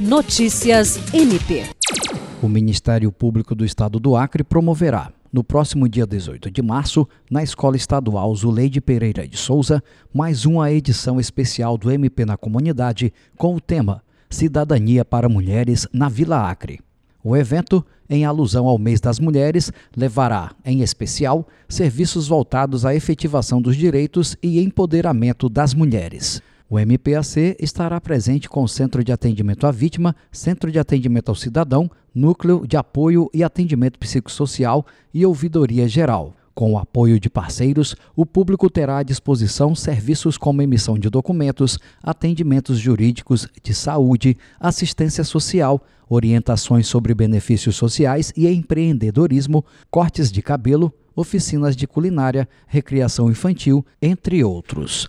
Notícias MP. O Ministério Público do Estado do Acre promoverá, no próximo dia 18 de março, na Escola Estadual Zuleide Pereira de Souza, mais uma edição especial do MP na Comunidade com o tema Cidadania para Mulheres na Vila Acre. O evento, em alusão ao mês das mulheres, levará, em especial, serviços voltados à efetivação dos direitos e empoderamento das mulheres. O MPAC estará presente com o Centro de Atendimento à Vítima, Centro de Atendimento ao Cidadão, Núcleo de Apoio e Atendimento Psicossocial e Ouvidoria Geral. Com o apoio de parceiros, o público terá à disposição serviços como emissão de documentos, atendimentos jurídicos, de saúde, assistência social, orientações sobre benefícios sociais e empreendedorismo, cortes de cabelo, oficinas de culinária, recreação infantil, entre outros.